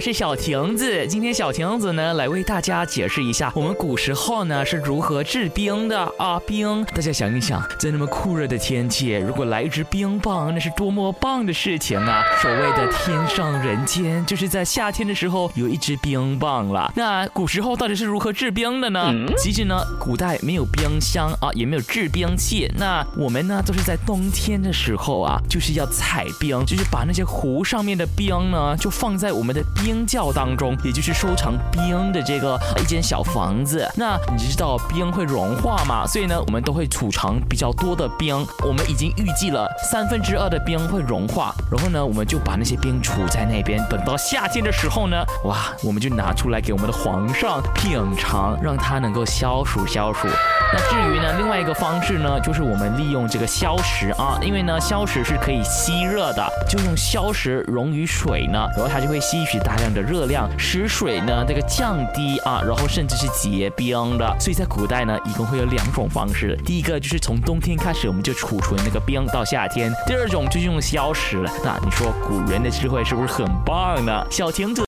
是小亭子。今天小亭子呢，来为大家解释一下我们古时候呢是如何制冰的啊。冰，大家想一想，在那么酷热的天气，如果来一支冰棒，那是多么棒的事情啊！所谓的天上人间，就是在夏天的时候有一支冰棒了。那古时候到底是如何制冰的呢？其实呢，古代没有冰箱啊，也没有制冰器。那我们呢，都是在冬天的时候啊，就是要采冰，就是把那些湖上面的冰呢，就放在我们的冰窖当中，也就是收藏冰的这个一间小房子。那你知道冰会融化吗？所以呢，我们都会储藏比较多的冰。我们已经预计了三分之二的冰会融化，然后呢，我们就把那些冰储在那边，等到夏天的时候呢，哇，我们就拿出来给我们的皇上品尝，让他能够消暑消暑。那至于呢，另外一个方式呢，就是我们利用这个消食啊，因为呢，消食是可以吸热的，就用消食溶于水呢，然后它就会吸吸取大量的热量，使水呢这个降低啊，然后甚至是结冰的。所以在古代呢，一共会有两种方式，第一个就是从冬天开始我们就储存那个冰到夏天，第二种就是用消食了。那你说古人的智慧是不是很棒呢？小亭子。